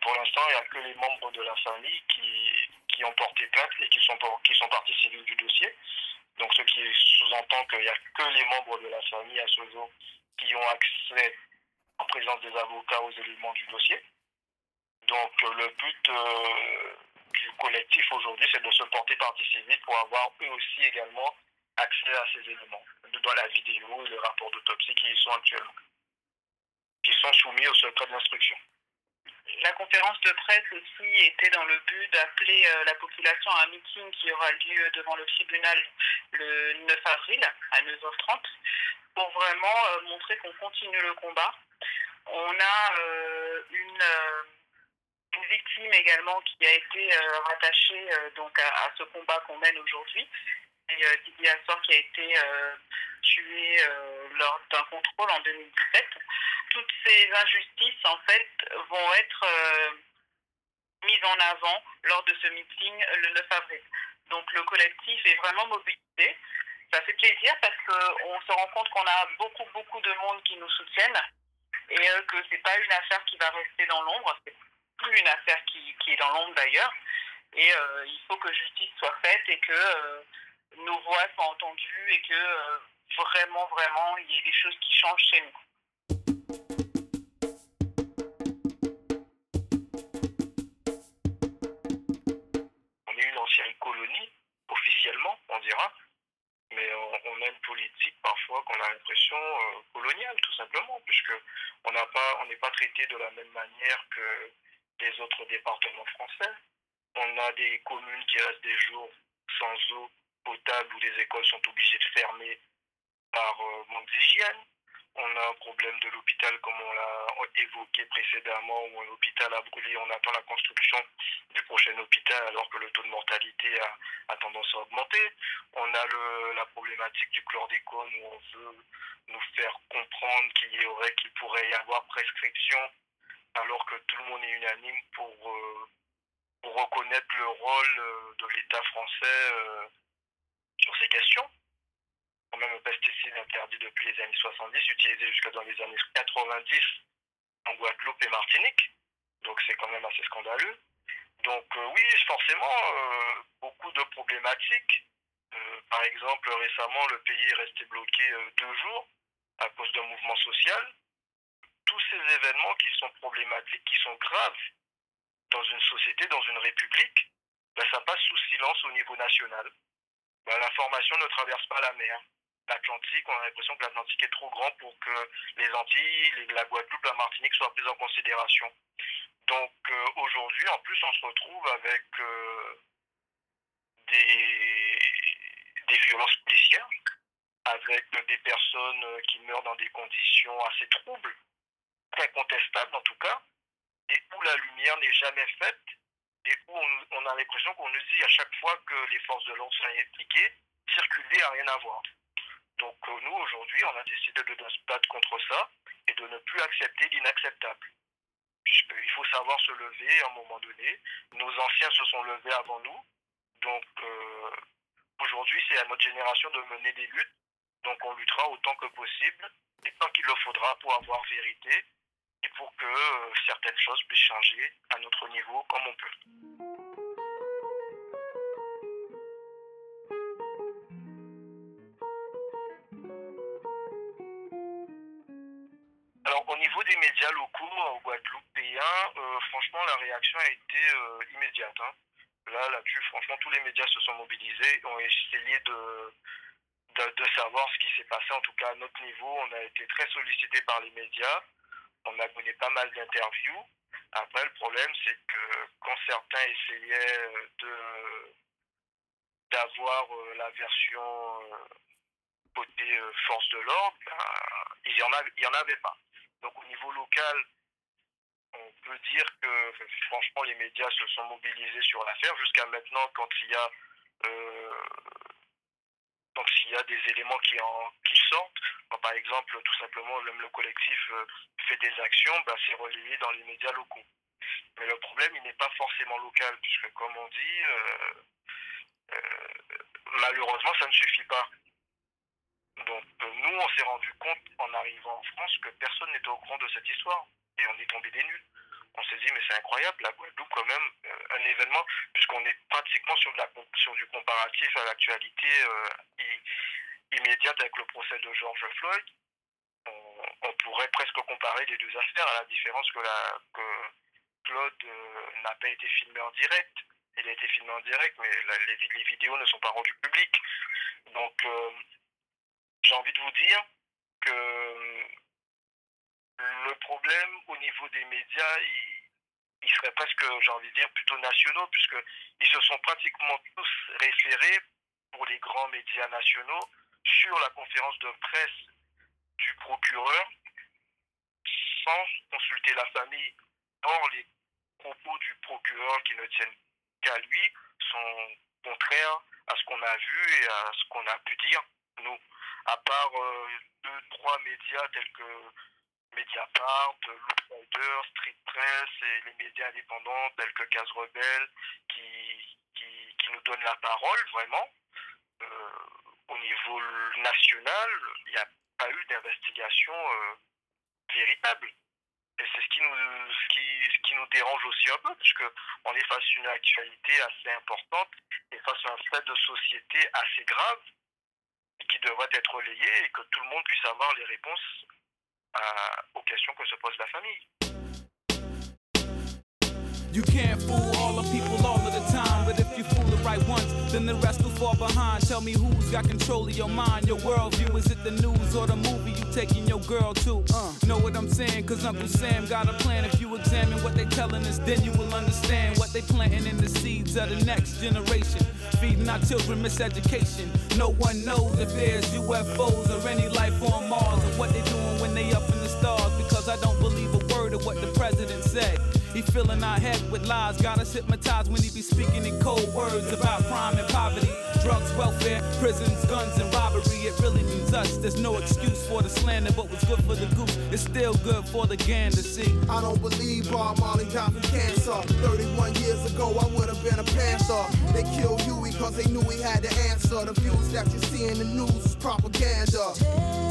Pour l'instant, il n'y a que les membres de la famille qui, qui ont porté plainte et qui sont, qui sont du dossier. Donc, ce qui sous-entend qu'il n'y a que les membres de la famille à ce jour qui ont accès en présence des avocats aux éléments du dossier. Donc, le but euh, du collectif aujourd'hui, c'est de se porter partie civile pour avoir eux aussi également accès à ces éléments, dans la vidéo et les rapports d'autopsie qui sont actuellement, qui sont soumis au secret de l'instruction. La conférence de presse aussi était dans le but d'appeler euh, la population à un meeting qui aura lieu devant le tribunal le 9 avril à 9h30 pour vraiment euh, montrer qu'on continue le combat. On a euh, une, victime également qui a été rattachée donc à, ce combat qu'on mène aujourd'hui. Euh, Didier Assor qui a été tué lors d'un contrôle en 2017. Toutes ces injustices, en fait, vont être euh, mises en avant lors de ce meeting le 9 avril. Donc le collectif est vraiment mobilisé. Ça fait plaisir parce qu'on se rend compte qu'on a beaucoup, beaucoup de monde qui nous soutiennent et euh, que c'est pas une affaire qui va rester dans l'ombre. C'est plus une affaire qui, est dans l'ombre d'ailleurs. Et euh, il faut que justice soit faite et que nos voix soient entendues et que vraiment, vraiment, il y ait des choses qui changent chez nous. Coloniale, tout simplement, puisque on n'a pas, on n'est pas traité de la même manière que les autres départements français. On a des communes qui restent des jours sans eau potable où les écoles sont obligées de fermer par euh, manque d'hygiène. On a un problème de l'hôpital, comme on l'a évoqué précédemment, où l'hôpital a brûlé. On attend la construction du prochain hôpital alors que le taux de mortalité a, tendance à augmenter. On a la problématique du chlordécone où on veut nous faire comprendre qu'il y aurait, qu'il pourrait y avoir prescription alors que tout le monde est unanime pour, euh, reconnaître le rôle euh, de l'État français euh, sur ces questions. Quand même un pesticide interdit depuis les années 70, utilisé jusque dans les années 90 en Guadeloupe et Martinique. Donc c'est quand même assez scandaleux. Donc euh, oui, forcément, euh, beaucoup de problématiques. Euh, par exemple, récemment, le pays est resté bloqué deux jours à cause d'un mouvement social. Tous ces événements qui sont problématiques, qui sont graves dans une société, dans une république, ben, ça passe sous silence au niveau national. Ben, L'information ne traverse pas la mer. L'Atlantique, on a l'impression que l'Atlantique est trop grand pour que les Antilles, les- la Guadeloupe, la Martinique soient prises en considération. Donc euh, aujourd'hui, en plus, on se retrouve avec euh, des, des violences policières, avec des personnes euh, qui meurent dans des conditions assez troubles, très contestables en tout cas, et où la lumière n'est jamais faite, et où on, a l'impression qu'on nous dit à chaque fois que les forces de l'ordre sont impliquées, circuler n'a rien à voir. Donc euh, nous, aujourd'hui, on a décidé de, se battre contre ça et de ne plus accepter l'inacceptable. Puisqu'il faut savoir se lever à un moment donné. Nos anciens se sont levés avant nous. Donc euh, aujourd'hui, c'est à notre génération de mener des luttes. Donc on luttera autant que possible et tant qu'il le faudra pour avoir vérité et pour que euh, certaines choses puissent changer à notre niveau comme on peut. Alors au niveau des médias locaux en Guadeloupéens, euh, franchement la réaction a été euh, immédiate. hein. Là, là-dessus, franchement, tous les médias se sont mobilisés, ont essayé de, de, de savoir ce qui s'est passé. En tout cas, à notre niveau, on a été très sollicité par les médias. On a donné pas mal d'interviews. Après, le problème, c'est que quand certains essayaient de d'avoir euh, la version euh, côté euh, force de l'ordre, ben, il n'y en, avait- en avait pas. Donc au niveau local, on peut dire que franchement les médias se sont mobilisés sur l'affaire. Jusqu'à maintenant, quand il y a donc s'il y a des éléments qui, en, qui sortent, quand par exemple tout simplement même le collectif euh, fait des actions, ben, c'est relayé dans les médias locaux. Mais le problème, il n'est pas forcément local, puisque comme on dit, euh, euh, malheureusement, ça ne suffit pas. Donc nous, on s'est rendu compte en arrivant en France que personne n'était au courant de cette histoire. Et on est tombé des nuls. On s'est dit, mais c'est incroyable, la Guadeloupe, quand même, euh, un événement, puisqu'on est pratiquement sur, du comparatif à l'actualité euh, immédiate avec le procès de George Floyd. On, pourrait presque comparer les deux affaires, à la différence que, la, que Claude euh, n'a pas été filmé en direct. Il a été filmé en direct, mais les, vidéos ne sont pas rendues publiques. Donc, j'ai envie de vous dire que le problème au niveau des médias, il, ils seraient presque, j'ai envie de dire, plutôt nationaux, puisqu'ils se sont pratiquement tous référés pour les grands médias nationaux sur la conférence de presse du procureur sans consulter la famille. Or, les propos du procureur qui ne tiennent qu'à lui sont contraires à ce qu'on a vu et à ce qu'on a pu dire, nous. À part euh, deux, trois médias tels que Mediapart, Loopsider, Street Press et les médias indépendants tels que Case Rebelle qui, qui, nous donnent la parole, vraiment. Euh, au niveau national, il n'y a pas eu d'investigation euh, véritable. Et c'est ce qui nous ce qui, ce qui nous dérange aussi un peu, parce est face à une actualité assez importante et face à un fait de société assez grave qui devrait être relayé et que tout le monde puisse avoir les réponses à- aux questions que se pose la famille. You can't fool all the people all of the time, but if you fool the right ones, then the rest will fall behind. Tell me who's got control of your mind, your worldview. Is it the news or the movie you taking your girl to? Uh, know what I'm saying? Cause Uncle Sam got a plan. If you examine what they telling us, then you will understand what they planting in the seeds of the next generation. Feeding our children miseducation. No one knows if there's UFOs or any life on Mars or what they're doing when they up in the stars. Because I don't believe a word of what the president said. He filling our head with lies, got us hypnotized when he be speaking in cold words about crime and poverty, drugs, welfare, prisons, guns, and robbery. It really means us. There's no excuse for the slander, but what's good for the goose is still good for the gander. See, I don't believe Bob Marley died from cancer. 31 years ago, I would have been a panther. They killed Huey because they knew he had the answer. The views that you see in the news is propaganda.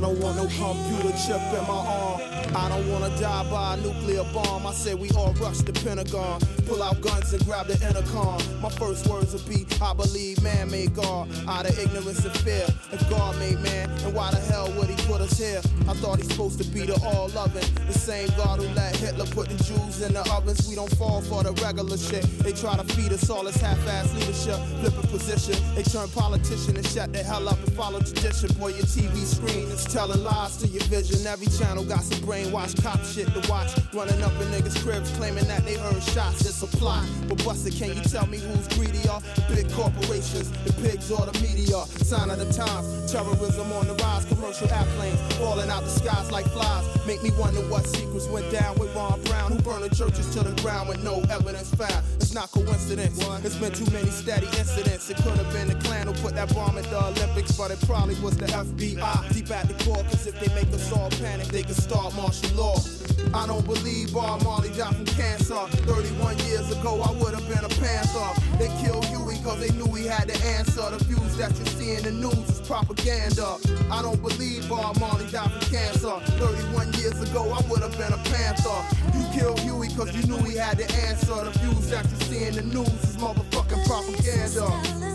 I don't want no computer chip in my arm. I don't wanna die by a nuclear bomb. I said we all rush the Pentagon, pull out guns and grab the intercom. My first words will be, I believe man made God out of ignorance and fear. If God made man, then why the hell would he put us here? I thought he's supposed to be the all loving, the same God who let Hitler put the Jews in the ovens. We don't fall for the regular shit. They try to feed us all this half-ass leadership, flipping position. They turn politician and shut the hell up and follow tradition. Boy, your TV screen is telling lies to your vision. Every channel got some brainwashed cop shit to watch. Running up in niggas' cribs claiming that they heard shots. It's plot. But Buster, can you tell me who's greedier? The big corporations, the pigs or the media? Sign of the times, terrorism on the rise. Commercial airplanes falling out the skies like flies. Make me wonder what secrets went down with Ron Brown, who burned the churches to the ground with no evidence found. It's not coincidence. It's been too many steady incidents. It could have been the Klan who put that bomb in the Olympics, but it probably was the FBI. Deep at the core, cause if they make us all panic, they can start martial law. I don't believe Bob Marley died from cancer. 31 years ago, I would have been a panther. They killed Huey cause they knew he had the answer. The views that you see in the news is propaganda. I don't believe Bob Marley died from cancer. 31 years ago, I would have been a panther. You killed Huey cause you knew he had the answer. The views that you see in the news is motherfucking propaganda.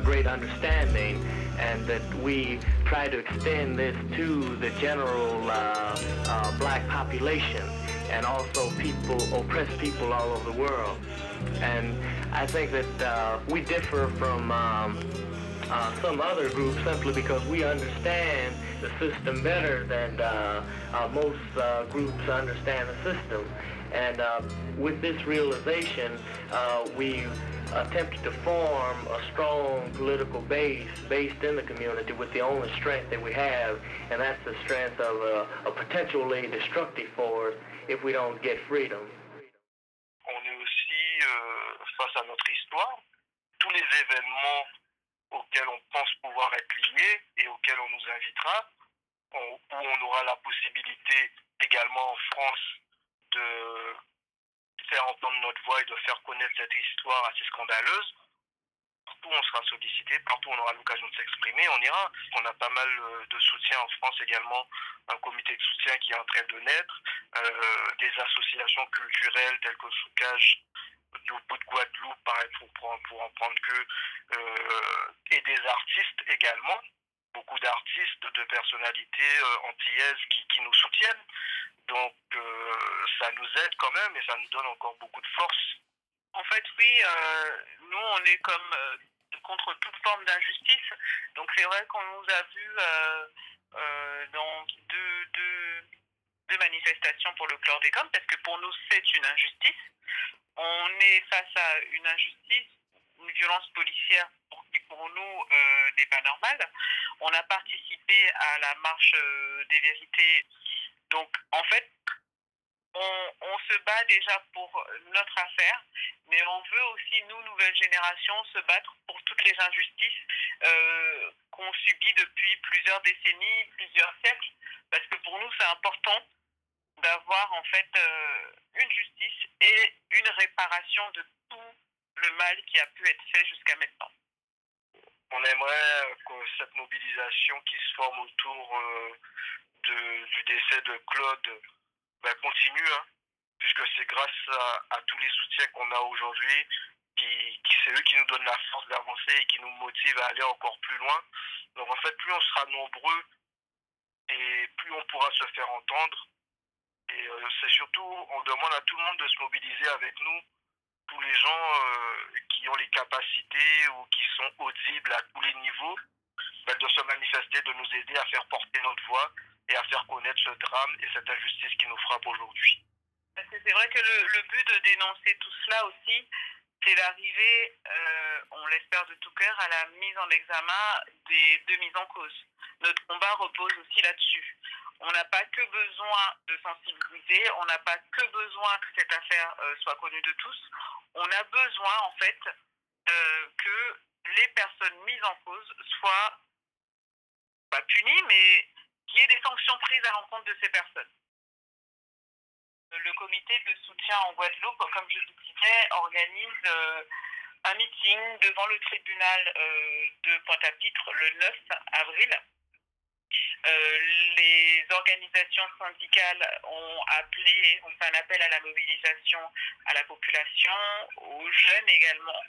Great understanding, and that we try to extend this to the general uh, uh, black population. and also people, oppressed people all over the world. And I think that uh, we differ from um, uh, some other groups simply because we understand the system better than uh, most groups understand the system. And uh, with this realization, uh, we attempted to form a strong political base based in the community with the only strength that we have, and that's the strength of a, a potentially destructive force if we don't get freedom. On est aussi euh, face à notre histoire. Tous les événements auxquels on pense pouvoir être liés et auxquels on nous invitera, on- où on aura la possibilité également en France de faire entendre notre voix et de faire connaître cette histoire assez scandaleuse. Partout on sera sollicité, partout on aura l'occasion de s'exprimer, on ira. On a pas mal euh, de soutien en France également, un comité de soutien qui est en train de naître, euh, des associations culturelles telles que Soukage bout de Guadeloupe, pareil, pour, pour en prendre que, euh, et des artistes également, beaucoup d'artistes, de personnalités euh, antillaises qui, nous soutiennent. Donc euh, ça nous aide quand même et ça nous donne encore beaucoup de force. En fait, oui, euh, nous, on est comme contre toute forme d'injustice. Donc, c'est vrai qu'on nous a vus dans deux, deux, deux manifestations pour le chlordécone, parce que pour nous, c'est une injustice. On est face à une injustice, une violence policière qui, pour nous, euh, n'est pas normale. On a participé à la marche euh, des vérités. Donc, en fait, on, se bat déjà pour notre affaire, mais on veut aussi, nous, nouvelle génération, se battre pour toutes les injustices euh, qu'on subit depuis plusieurs décennies, plusieurs siècles, parce que pour nous, c'est important d'avoir en fait une justice et une réparation de tout le mal qui a pu être fait jusqu'à maintenant. On aimerait que cette mobilisation qui se forme autour euh, de- du décès de Claude ben, continue, hein, puisque c'est grâce à, tous les soutiens qu'on a aujourd'hui, qui, qui- c'est eux qui nous donnent la force d'avancer et qui nous motivent à aller encore plus loin. Donc en fait, plus on sera nombreux et plus on pourra se faire entendre. Et euh, c'est surtout, on demande à tout le monde de se mobiliser avec nous, tous les gens euh, qui ont les capacités ou qui sont audibles à tous les niveaux, ben, de se manifester, de nous aider à faire porter notre voix et à faire connaître ce drame et cette injustice qui nous frappe aujourd'hui. C'est vrai que le, le but de dénoncer tout cela aussi, c'est d'arriver, euh, on l'espère de tout cœur, à la mise en examen des deux mises en cause. Notre combat repose aussi là-dessus. On n'a pas que besoin de sensibiliser, on n'a pas que besoin que cette affaire euh, soit connue de tous. On a besoin, en fait, euh, que les personnes mises en cause soient pas punies, mais qu'il y ait des sanctions prises à l'encontre de ces personnes. Le comité de soutien en Guadeloupe, comme je le disais, organise euh, un meeting devant le tribunal de Pointe-à-Pitre le 9 avril. Euh, les organisations syndicales ont appelé, ont fait un appel à la mobilisation à la population, aux jeunes également,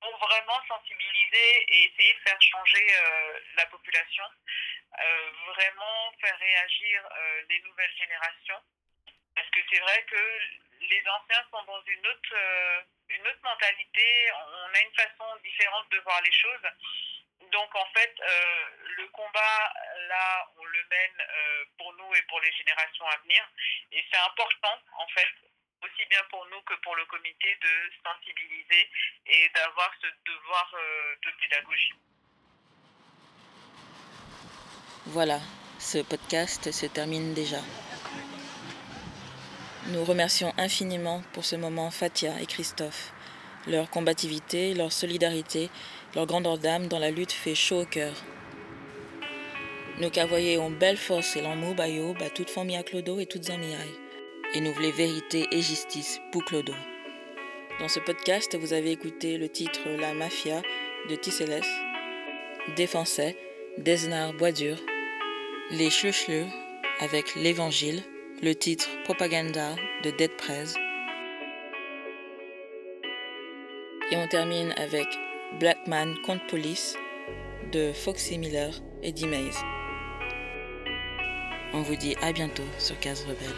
pour vraiment sensibiliser et essayer de faire changer euh, la population, euh, vraiment faire réagir les nouvelles générations. Parce que c'est vrai que les anciens sont dans une autre, une autre mentalité, on a une façon différente de voir les choses. Donc en fait, le combat, là, on le mène euh, pour nous et pour les générations à venir. Et c'est important, en fait, aussi bien pour nous que pour le comité, de sensibiliser et d'avoir ce devoir euh, de pédagogie. Voilà, ce podcast se termine déjà. Nous remercions infiniment pour ce moment Fatia et Christophe. Leur combativité, leur solidarité, leur grandeur d'âme dans la lutte fait chaud au cœur. Nous qu'avoyons belle force et l'amour bayo, bah toute famille à Clodo et toutes en miaille. Et nous voulons vérité et justice pour Clodo. Dans ce podcast, vous avez écouté le titre La Mafia de Tisseles, Défensais, Desnar Boisdur, Les Schluchleux avec l'Évangile, le titre Propaganda de Dead Prez. Et on termine avec Black Man contre Police de Foxy Miller et D-Maze. On vous dit à bientôt sur Case Rebelle.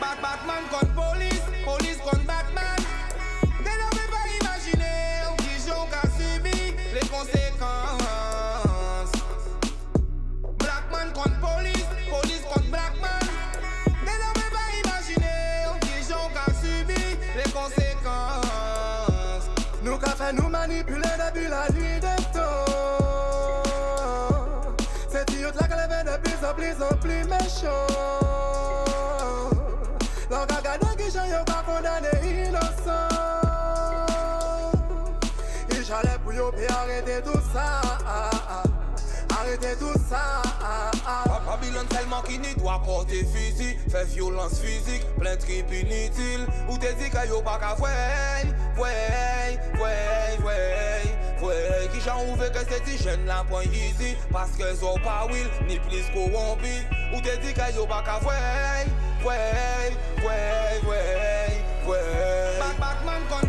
Bat- Batman contre police, police contre Batman. Dès ne peut pas imaginer qui j'ont qu'à subir les conséquences. Blackman contre police, police contre Blackman. Dès ne peut pas imaginer qui j'ont qu'à subir les conséquences. Nous qu'a fait nous manipuler depuis la nuit plus méchant. L'on qui j'en y'a pas condamné innocent. Il j'allais pour yo puis arrêter tout ça. Arrêtez tout ça. Babylone tellement qui n'y doit porter fusil Fait violence physique, plein de tripes inutiles Ou t'es dit qu'il y a pas qu'à Ouais, ouais, ouais, ouais Qui j'en ouvre que c'est si jeune la point easy Parce que sont pas will, ni plus corrompu Ou t'es dit qu'il y a pas qu'à voir Ouais, ouais, ouais, ouais Batman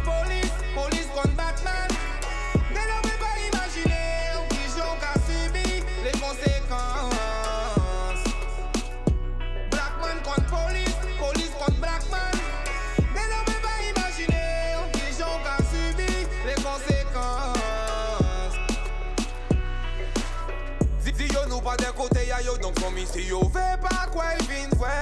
yo Donc son mi si yo ve pa kwa y vin fwe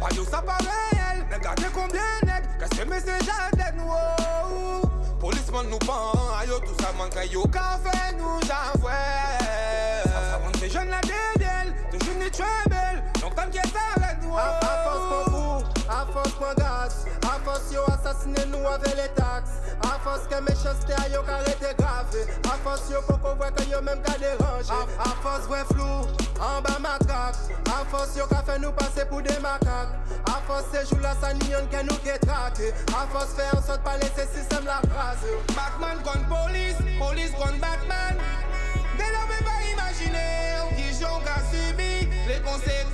Pa yo sa pa reyel Men gade konbyen neg Kase mesej a dek nou oh. Polisman nou pan a yo Tout sa man kay yo ka fe nou jan fwe Sa sa man se jen la dedyel Te jen ni trebel Donc tan ki sa red nou A, a force pour vous, a force pour gaz A force yo assassiné nous avec les taxes A force que méchanceté a yo carrété grave A force yo pour qu'on voit que yo même qu'à déranger A, a force vrai flou, en bas matraque A force yo qu'a fait nous passer pour des macaques A force ces jours là ça n'y que nous qui traqué A force fait en sorte pas laisser système la phrase Batman contre police, police contre Batman. Dès ne peut pas imaginer qui j'ont qu'à subir les conséquences.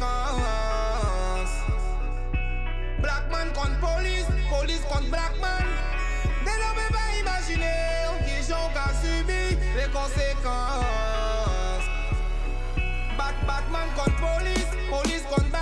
Blackman contre police, police contre Blackman. Te nan pe pa imajine Ou ki joun subi Le konsekans Bak, bak man kont police. Polis kont